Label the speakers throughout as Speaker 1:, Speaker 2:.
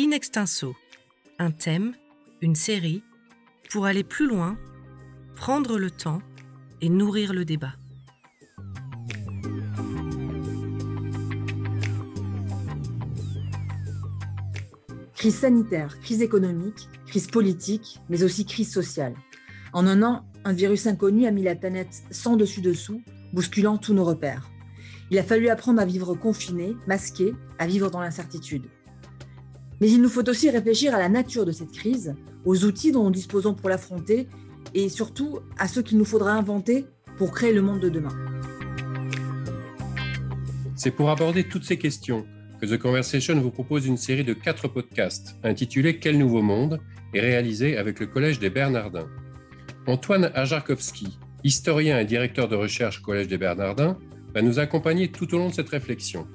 Speaker 1: In extenso, un thème, une série, pour aller plus loin, prendre le temps et nourrir le débat.
Speaker 2: Crise sanitaire, crise économique, crise politique, mais aussi crise sociale. En un an, un virus inconnu a mis la planète sans dessus-dessous, bousculant tous nos repères. Il a fallu apprendre à vivre confiné, masqué, à vivre dans l'incertitude. Mais il nous faut aussi réfléchir à la nature de cette crise, aux outils dont nous disposons pour l'affronter et surtout à ce qu'il nous faudra inventer pour créer le monde de demain.
Speaker 3: C'est pour aborder toutes ces questions que The Conversation vous propose une série de quatre podcasts intitulés Quel nouveau monde et réalisés avec le Collège des Bernardins. Antoine Ajarkowski, historien et directeur de recherche Collège des Bernardins, va nous accompagner tout au long de cette réflexion.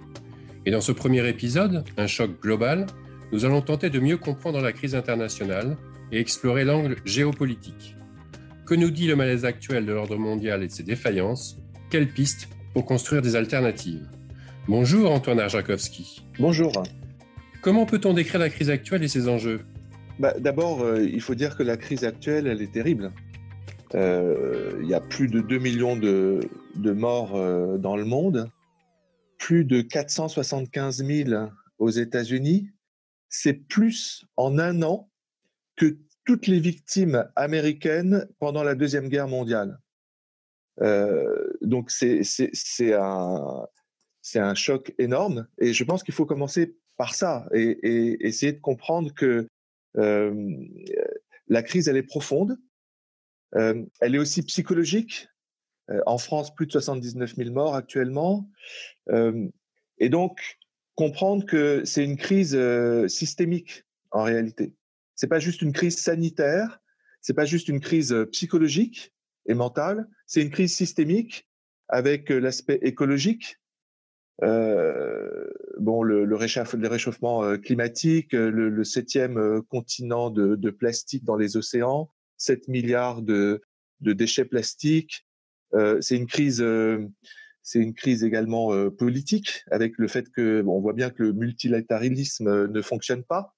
Speaker 3: Et dans ce premier épisode, Un choc global, nous allons tenter de mieux comprendre la crise internationale et explorer l'angle géopolitique. Que nous dit le malaise actuel de l'ordre mondial et de ses défaillances? Quelles pistes pour construire des alternatives? Bonjour Antoine Arjakowski.
Speaker 4: Bonjour.
Speaker 3: Comment peut-on décrire la crise actuelle et ses enjeux?
Speaker 4: Bah, D'abord, euh, il faut dire que la crise actuelle, elle est terrible. Euh, il y a plus de 2 millions de, morts euh, dans le monde, plus de 475 000 aux États-Unis. C'est plus en un an que toutes les victimes américaines pendant la Deuxième Guerre mondiale. donc c'est un un choc énorme. Et je pense qu'il faut commencer par ça et, essayer de comprendre que euh, la crise, elle est profonde. Euh, elle est aussi psychologique. Euh, en France, plus de 79 000 morts actuellement. et donc, comprendre que c'est une crise systémique en réalité. C'est pas juste une crise sanitaire, c'est pas juste une crise psychologique et mentale, c'est une crise systémique avec l'aspect écologique, euh, bon, le, le, réchauffement euh, climatique, euh, le, septième continent de, plastique dans les océans, 7 milliards de, déchets plastiques. c'est une crise, c'est une crise également politique avec le fait que on voit bien que le multilatéralisme ne fonctionne pas.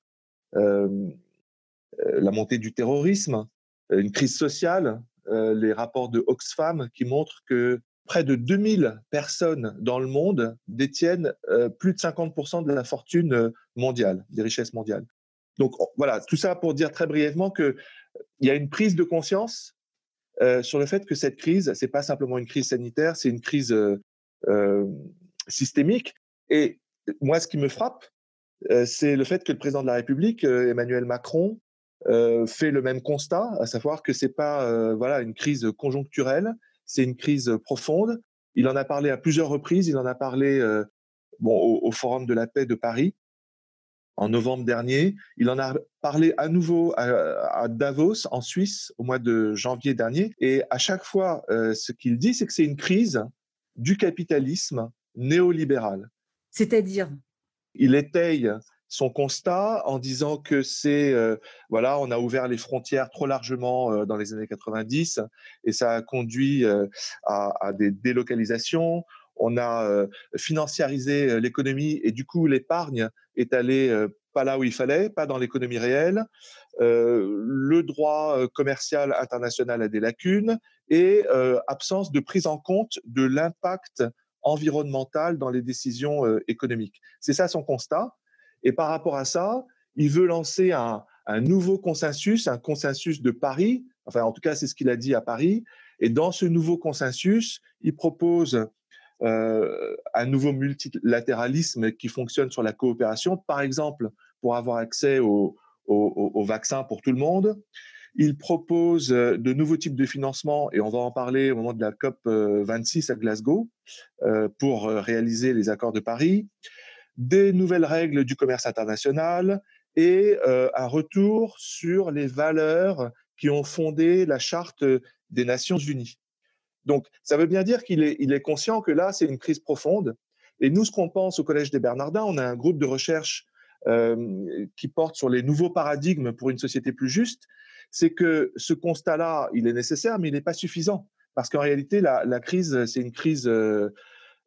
Speaker 4: la montée du terrorisme, une crise sociale, les rapports de Oxfam qui montrent que près de 2000 personnes dans le monde détiennent euh, plus de 50% de la fortune euh, mondiale, des richesses mondiales. Donc voilà, tout ça pour dire très brièvement qu'il y a une prise de conscience euh, sur le fait que cette crise, c'est pas simplement une crise sanitaire, c'est une crise systémique. Et moi, ce qui me frappe, c'est le fait que le président de la République, Emmanuel Macron, fait le même constat, à savoir que c'est pas voilà une crise conjoncturelle, c'est une crise profonde. Il en a parlé à plusieurs reprises. Il en a parlé euh, bon, au, Forum de la paix de Paris en novembre dernier. Il en a parlé à nouveau à, Davos, en Suisse, au mois de janvier dernier. Et à chaque fois, euh, ce qu'il dit, c'est que c'est une crise du capitalisme néolibéral.
Speaker 2: C'est-à-dire?
Speaker 4: Il étaye son constat en disant que c'est euh, voilà, on a ouvert les frontières trop largement euh, dans les années 90 et ça a conduit euh, à, des délocalisations. On a financiarisé l'économie et du coup l'épargne est allée pas là où il fallait, pas dans l'économie réelle. le droit commercial international a des lacunes et absence de prise en compte de l'impact environnemental dans les décisions économiques. C'est ça son constat. Et par rapport à ça, il veut lancer un, nouveau consensus, un consensus de Paris. Enfin, en tout cas, c'est ce qu'il a dit à Paris. Et dans ce nouveau consensus, il propose euh, un nouveau multilatéralisme qui fonctionne sur la coopération, par exemple, pour avoir accès aux au, vaccins pour tout le monde. Il propose de nouveaux types de financement, et on va en parler au moment de la COP 26 à Glasgow, euh, pour réaliser les accords de Paris des nouvelles règles du commerce international et euh, un retour sur les valeurs qui ont fondé la charte des Nations Unies. Donc, ça veut bien dire qu'il est, il est conscient que là, c'est une crise profonde. Et nous, ce qu'on pense au Collège des Bernardins, on a un groupe de recherche euh, qui porte sur les nouveaux paradigmes pour une société plus juste, c'est que ce constat-là, il est nécessaire, mais il n'est pas suffisant. Parce qu'en réalité, la, la crise, c'est une crise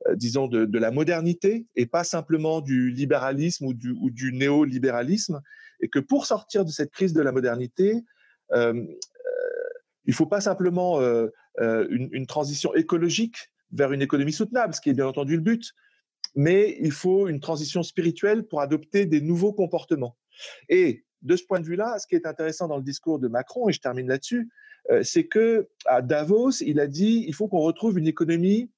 Speaker 4: euh, disons, de, la modernité et pas simplement du libéralisme ou du, ou du néolibéralisme, et que pour sortir de cette crise de la modernité, il ne faut pas simplement une, une, transition écologique vers une économie soutenable, ce qui est bien entendu le but, mais il faut une transition spirituelle pour adopter des nouveaux comportements. Et de ce point de vue-là, ce qui est intéressant dans le discours de Macron, et je termine là-dessus, euh, c'est que à Davos, il a dit il faut qu'on retrouve une économie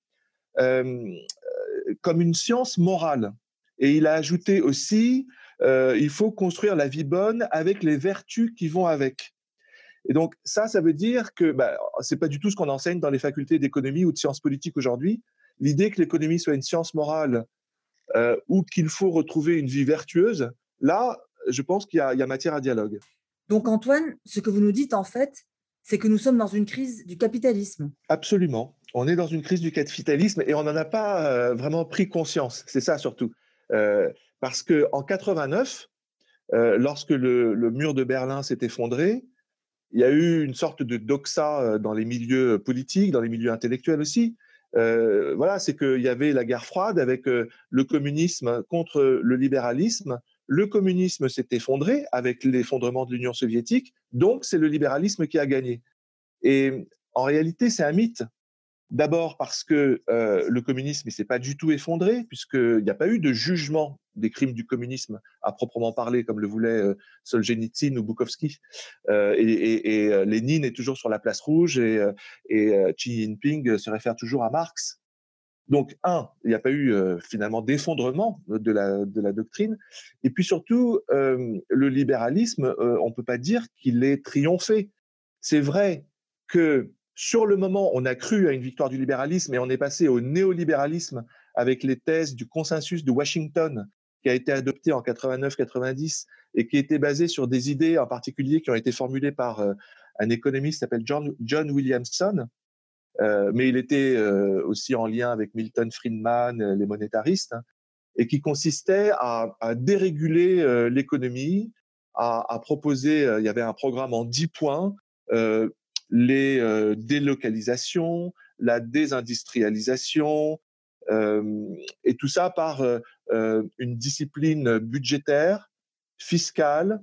Speaker 4: euh, euh, comme une science morale. Et il a ajouté aussi il faut construire la vie bonne avec les vertus qui vont avec. Et donc ça, ça veut dire que bah, c'est pas du tout ce qu'on enseigne dans les facultés d'économie ou de sciences politiques aujourd'hui. L'idée que l'économie soit une science morale ou qu'il faut retrouver une vie vertueuse, là, je pense qu'il y, a matière à dialogue.
Speaker 2: Donc Antoine, ce que vous nous dites en fait, c'est que nous sommes dans une crise du capitalisme.
Speaker 4: Absolument. On est dans une crise du capitalisme et on n'en a pas euh, vraiment pris conscience. C'est ça surtout. Euh, parce qu'en 89, euh, lorsque le, mur de Berlin s'est effondré, il y a eu une sorte de doxa dans les milieux politiques, dans les milieux intellectuels aussi. voilà, c'est qu'il y avait la guerre froide avec le communisme contre le libéralisme le communisme s'est effondré avec l'effondrement de l'Union soviétique, donc c'est le libéralisme qui a gagné. Et en réalité, c'est un mythe. D'abord parce que euh, le communisme ne s'est pas du tout effondré, puisqu'il n'y a pas eu de jugement des crimes du communisme à proprement parler, comme le voulait euh, Solzhenitsyn ou Bukowski. Euh, et, et, Lénine est toujours sur la place rouge et, et Xi Jinping se réfère toujours à Marx. Donc, un, il n'y a pas eu euh, finalement d'effondrement de la, de la doctrine. Et puis surtout, euh, le libéralisme, euh, on ne peut pas dire qu'il ait triomphé. C'est vrai que sur le moment, on a cru à une victoire du libéralisme et on est passé au néolibéralisme avec les thèses du consensus de Washington qui a été adopté en 89-90 et qui était basé sur des idées en particulier qui ont été formulées par un économiste qui John, Williamson, euh, mais il était euh, aussi en lien avec Milton Friedman, euh, les monétaristes, hein, et qui consistait à, à déréguler l'économie, à, à, proposer, il y avait un programme en 10 points, les délocalisations, la désindustrialisation, et tout ça par une discipline budgétaire, fiscale,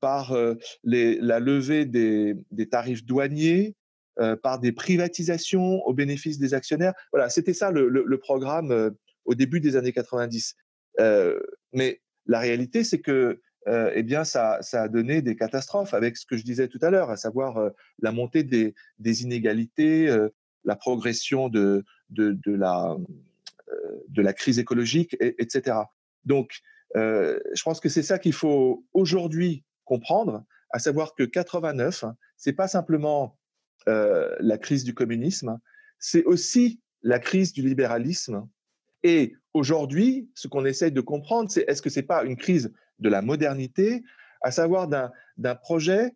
Speaker 4: par la levée des, tarifs douaniers, euh, par des privatisations au bénéfice des actionnaires. Voilà, c'était ça le, programme euh, au début des années 90. Euh, mais la réalité, c'est que eh bien, ça, ça, a donné des catastrophes avec ce que je disais tout à l'heure, à savoir la montée des, inégalités, la progression de, de, la, de la crise écologique, et, etc. Donc, je pense que c'est ça qu'il faut aujourd'hui comprendre, à savoir que 89, c'est pas simplement euh, la crise du communisme, c'est aussi la crise du libéralisme. Et aujourd'hui, ce qu'on essaye de comprendre, c'est est-ce que ce n'est pas une crise de la modernité, à savoir d'un projet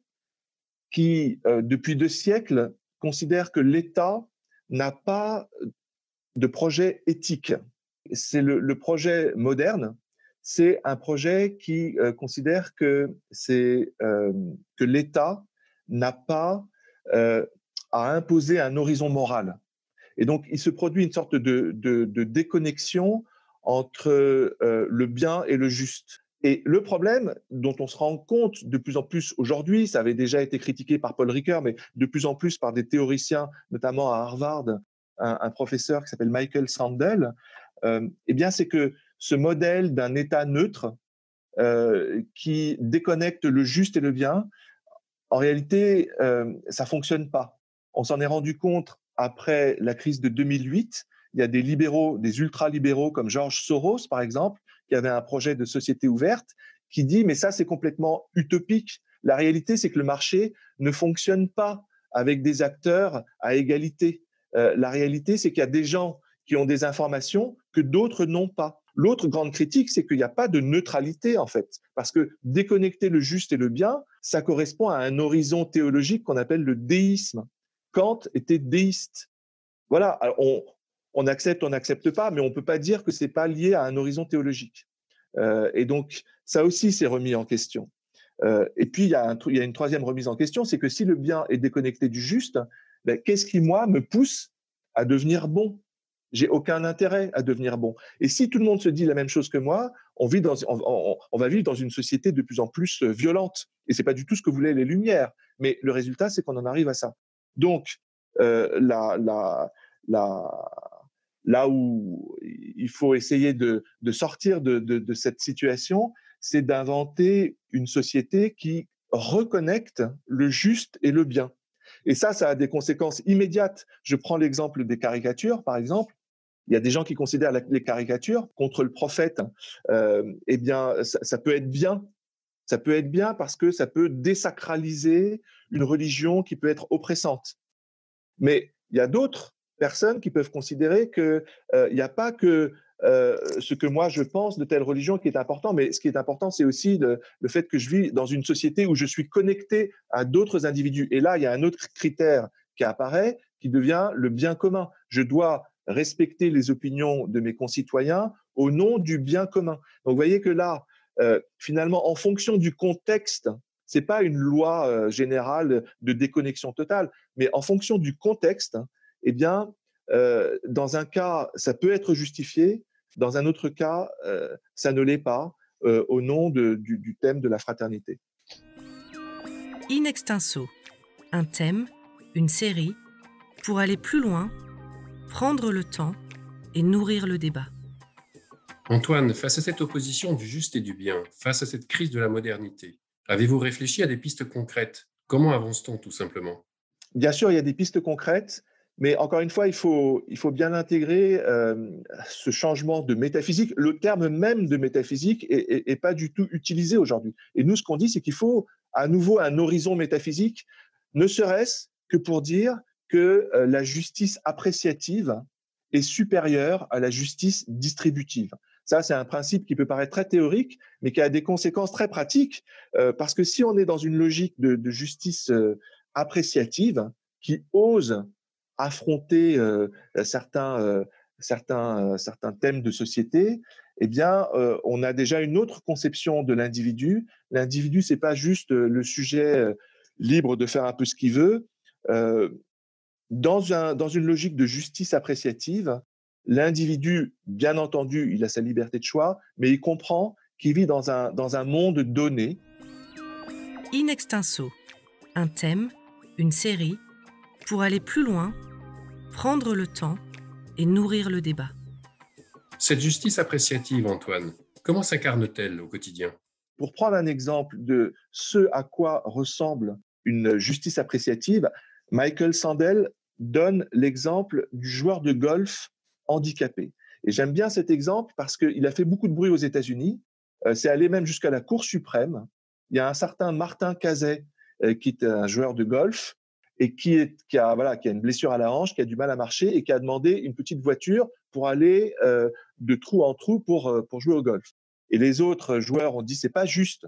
Speaker 4: qui, euh, depuis deux siècles, considère que l'État n'a pas de projet éthique. C'est le, projet moderne, c'est un projet qui euh, considère que, que l'État n'a pas à imposer un horizon moral. Et donc, il se produit une sorte de, déconnexion entre euh, le bien et le juste. Et le problème dont on se rend compte de plus en plus aujourd'hui, ça avait déjà été critiqué par Paul Ricoeur, mais de plus en plus par des théoriciens, notamment à Harvard, un, professeur qui s'appelle Michael Sandel, euh, eh bien, c'est que ce modèle d'un État neutre euh, qui déconnecte le juste et le bien, en réalité, euh, ça fonctionne pas. On s'en est rendu compte après la crise de 2008. Il y a des libéraux, des ultra-libéraux comme George Soros, par exemple, qui avait un projet de société ouverte, qui dit mais ça c'est complètement utopique. La réalité c'est que le marché ne fonctionne pas avec des acteurs à égalité. Euh, la réalité c'est qu'il y a des gens qui ont des informations que d'autres n'ont pas. L'autre grande critique, c'est qu'il n'y a pas de neutralité, en fait, parce que déconnecter le juste et le bien, ça correspond à un horizon théologique qu'on appelle le déisme. Kant était déiste. Voilà, on, accepte, on n'accepte pas, mais on ne peut pas dire que ce n'est pas lié à un horizon théologique. Euh, et donc, ça aussi s'est remis en question. Euh, et puis, il y, a y, a une troisième remise en question, c'est que si le bien est déconnecté du juste, ben, qu'est-ce qui, moi, me pousse à devenir bon? J'ai aucun intérêt à devenir bon. Et si tout le monde se dit la même chose que moi, on, vit dans, on, va vivre dans une société de plus en plus euh, violente. Et c'est pas du tout ce que voulaient les Lumières. Mais le résultat, c'est qu'on en arrive à ça. Donc, euh, la, la, la, là où il faut essayer de, de sortir de, de, de cette situation, c'est d'inventer une société qui reconnecte le juste et le bien. Et ça, ça a des conséquences immédiates. Je prends l'exemple des caricatures, par exemple. Il y a des gens qui considèrent les caricatures contre le prophète. Euh, eh bien, ça, ça, peut être bien. Ça peut être bien parce que ça peut désacraliser une religion qui peut être oppressante. Mais il y a d'autres personnes qui peuvent considérer qu'il euh, n'y a pas que euh, ce que moi je pense de telle religion qui est important, mais ce qui est important, c'est aussi le, fait que je vis dans une société où je suis connecté à d'autres individus. Et là, il y a un autre critère qui apparaît, qui devient le bien commun. Je dois respecter les opinions de mes concitoyens au nom du bien commun. Donc, vous voyez que là, euh, finalement, en fonction du contexte, c'est pas une loi générale de déconnexion totale, mais en fonction du contexte, eh bien, euh, dans un cas, ça peut être justifié, dans un autre cas, euh, ça ne l'est pas, euh, au nom de, du, du, thème de la fraternité.
Speaker 1: In extenso, un thème, une série, pour aller plus loin, prendre le temps et nourrir le débat.
Speaker 3: Antoine, face à cette opposition du juste et du bien, face à cette crise de la modernité, avez-vous réfléchi à des pistes concrètes? Comment avance-t-on tout simplement?
Speaker 4: Bien sûr, il y a des pistes concrètes. Mais encore une fois, il faut, il faut bien intégrer euh, ce changement de métaphysique. Le terme même de métaphysique est, pas du tout utilisé aujourd'hui. Et nous, ce qu'on dit, c'est qu'il faut à nouveau un horizon métaphysique, ne serait-ce que pour dire que euh, la justice appréciative est supérieure à la justice distributive. Ça, c'est un principe qui peut paraître très théorique, mais qui a des conséquences très pratiques, euh, parce que si on est dans une logique de, de justice euh, appréciative, qui ose affronter certains, certains, certains thèmes de société, eh bien, on a déjà une autre conception de l'individu. L'individu, c'est pas juste le sujet libre de faire un peu ce qu'il veut. dans, un, dans une logique de justice appréciative, l'individu, bien entendu, il a sa liberté de choix, mais il comprend qu'il vit dans un, dans un monde donné.
Speaker 1: In extenso, un thème, une série, pour aller plus loin prendre le temps et nourrir le débat.
Speaker 3: Cette justice appréciative, Antoine, comment s'incarne-t-elle au quotidien?
Speaker 4: Pour prendre un exemple de ce à quoi ressemble une justice appréciative, Michael Sandel donne l'exemple du joueur de golf handicapé. Et j'aime bien cet exemple parce qu'il a fait beaucoup de bruit aux États-Unis. Euh, c'est allé même jusqu'à la Cour suprême. Il y a un certain Martin Cazet, euh, qui est un joueur de golf, et qui, est, qui, a, voilà, qui a une blessure à la hanche, qui a du mal à marcher et qui a demandé une petite voiture pour aller euh, de trou en trou pour, euh, pour jouer au golf. Et les autres joueurs ont dit c'est pas juste.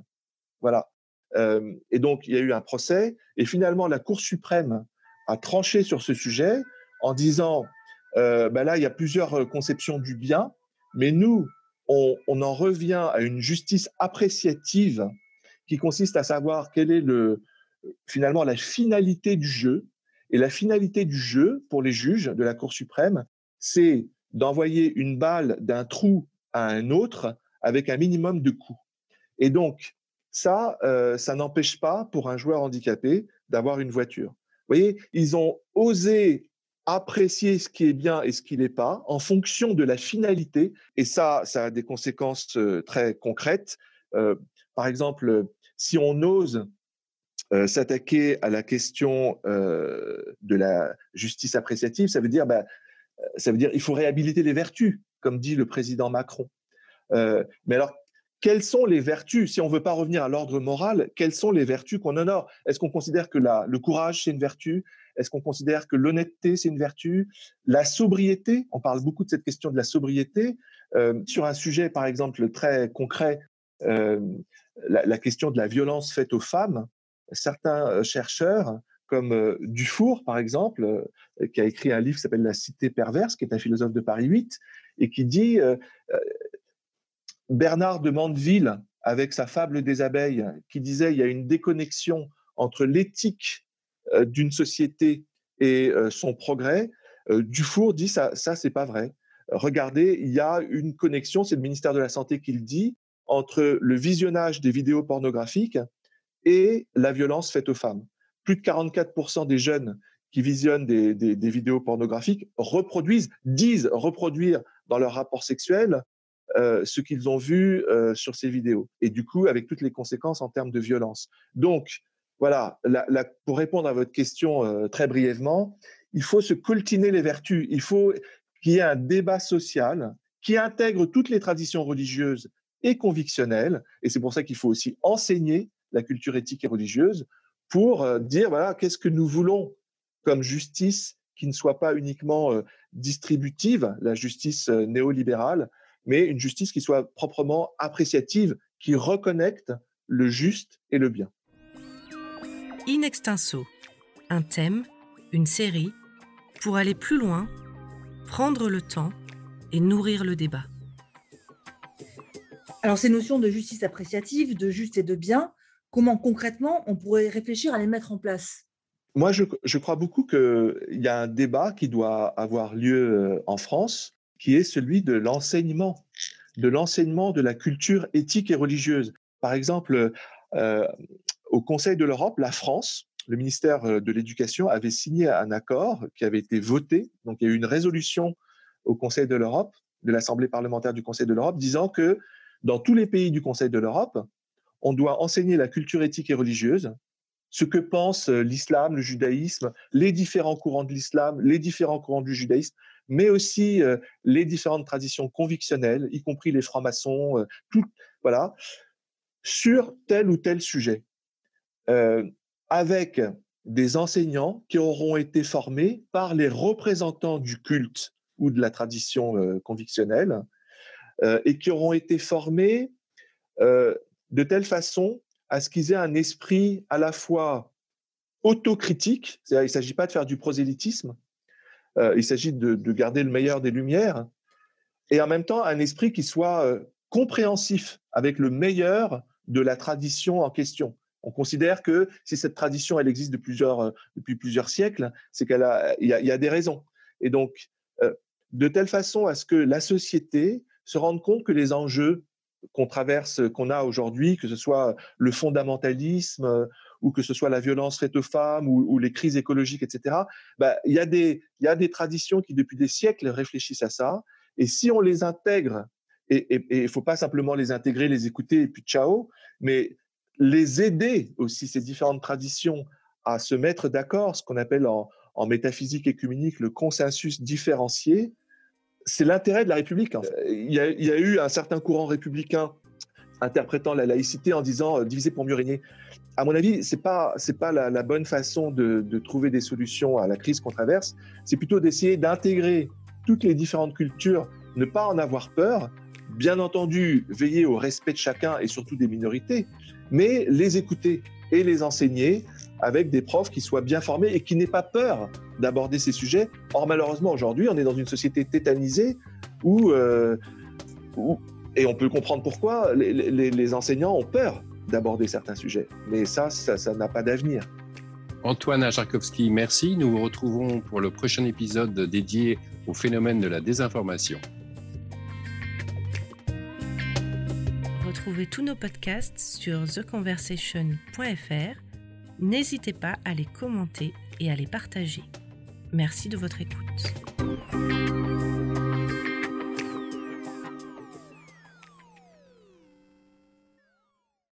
Speaker 4: Voilà. Euh, et donc il y a eu un procès et finalement la Cour suprême a tranché sur ce sujet en disant euh, ben là il y a plusieurs conceptions du bien, mais nous on, on en revient à une justice appréciative qui consiste à savoir quel est le, finalement la finalité du jeu. Et la finalité du jeu pour les juges de la Cour suprême, c'est d'envoyer une balle d'un trou à un autre avec un minimum de coups. Et donc, ça, euh, ça n'empêche pas pour un joueur handicapé d'avoir une voiture. Vous voyez, ils ont osé apprécier ce qui est bien et ce qui n'est pas en fonction de la finalité. Et ça, ça a des conséquences euh, très concrètes. Euh, par exemple, si on ose euh, s'attaquer à la question euh, de la justice appréciative, ça veut dire, bah, euh, ça veut dire, il faut réhabiliter les vertus, comme dit le président Macron. Euh, mais alors, quelles sont les vertus Si on ne veut pas revenir à l'ordre moral, quelles sont les vertus qu'on honore? Est-ce qu'on considère que la, le courage, c'est une vertu? Est-ce qu'on considère que l'honnêteté, c'est une vertu? La sobriété, on parle beaucoup de cette question de la sobriété. Euh, sur un sujet, par exemple, très concret, euh, la, la, question de la violence faite aux femmes, certains chercheurs, comme Dufour, par exemple, qui a écrit un livre qui s'appelle La Cité perverse, qui est un philosophe de Paris 8, et qui dit Bernard de Mandeville, avec sa fable des abeilles, qui disait il y a une déconnexion entre l'éthique d'une société et son progrès. Dufour dit ça, ça c'est pas vrai. Regardez, il y a une connexion, c'est le ministère de la Santé qui le dit, entre le visionnage des vidéos pornographiques et la violence faite aux femmes. Plus de 44% des jeunes qui visionnent des, vidéos pornographiques reproduisent, disent reproduire dans leur rapport sexuel euh, ce qu'ils ont vu euh, sur ces vidéos. Et du coup, avec toutes les conséquences en termes de violence. Donc, voilà, pour répondre à votre question euh, très brièvement, il faut se coltiner les vertus. Il faut qu'il y ait un débat social qui intègre toutes les traditions religieuses et convictionnelles. Et c'est pour ça qu'il faut aussi enseigner la culture éthique et religieuse pour euh, dire voilà qu'est-ce que nous voulons comme justice qui ne soit pas uniquement euh, distributive, la justice euh, néolibérale, mais une justice qui soit proprement appréciative, qui reconnecte le juste et le bien.
Speaker 1: In extenso, un thème, une série, pour aller plus loin, prendre le temps et nourrir le débat.
Speaker 2: Alors ces notions de justice appréciative, de juste et de bien, comment concrètement on pourrait réfléchir à les mettre en place?
Speaker 4: Moi, je, crois beaucoup qu'il y a un débat qui doit avoir lieu euh, en France, qui est celui de l'enseignement, de l'enseignement de la culture éthique et religieuse. Par exemple, euh, au Conseil de l'Europe, la France, le ministère euh, de l'Éducation avait signé un accord qui avait été voté. Donc, il y a eu une résolution au Conseil de l'Europe, de l'Assemblée parlementaire du Conseil de l'Europe, disant que dans tous les pays du Conseil de l'Europe, on doit enseigner la culture éthique et religieuse, ce que pense euh, l'islam, le judaïsme, les différents courants de l'islam, les différents courants du judaïsme, mais aussi euh, les différentes traditions convictionnelles, y compris les francs-maçons, euh, tout, voilà, sur tel ou tel sujet, avec des enseignants qui auront été formés par les représentants du culte ou de la tradition convictionnelle et qui auront été formés de telle façon à ce qu'ils aient un esprit à la fois autocritique, c'est-à-dire il ne s'agit pas de faire du prosélytisme, euh, il s'agit de, garder le meilleur des lumières, et en même temps un esprit qui soit euh, compréhensif avec le meilleur de la tradition en question. On considère que si cette tradition elle existe euh, depuis plusieurs siècles, c'est qu'il y, a des raisons. Et donc, de telle façon à ce que la société se rende compte que les enjeux qu'on traverse, qu'on a aujourd'hui, que ce soit le fondamentalisme euh, ou que ce soit la violence faite aux femmes ou, les crises écologiques, etc. Bah, il y, a des, y a des traditions qui, depuis des siècles, réfléchissent à ça. Et si on les intègre, et il ne faut pas simplement les intégrer, les écouter et puis ciao, mais les aider aussi, ces différentes traditions, à se mettre d'accord, ce qu'on appelle en, en métaphysique écuménique le consensus différencié, c'est l'intérêt de la République. Il, y a, eu un certain courant républicain interprétant la laïcité en disant euh, diviser pour mieux régner. À mon avis, c'est pas c'est pas la, bonne façon de, trouver des solutions à la crise qu'on traverse. C'est plutôt d'essayer d'intégrer toutes les différentes cultures, ne pas en avoir peur. Bien entendu, veiller au respect de chacun et surtout des minorités, mais les écouter et les enseigner avec des profs qui soient bien formés et qui n'aient pas peur d'aborder ces sujets. Or, malheureusement, aujourd'hui, on est dans une société tétanisée où, euh, et on peut comprendre pourquoi, les, enseignants ont peur d'aborder certains sujets. Mais ça, ça n'a pas d'avenir.
Speaker 3: Antoine Ajarkowski, merci. Nous vous retrouvons pour le prochain épisode dédié au phénomène de la désinformation.
Speaker 1: Retrouvez tous nos podcasts sur theconversation.fr N'hésitez pas à les commenter et à les partager. Merci de votre écoute.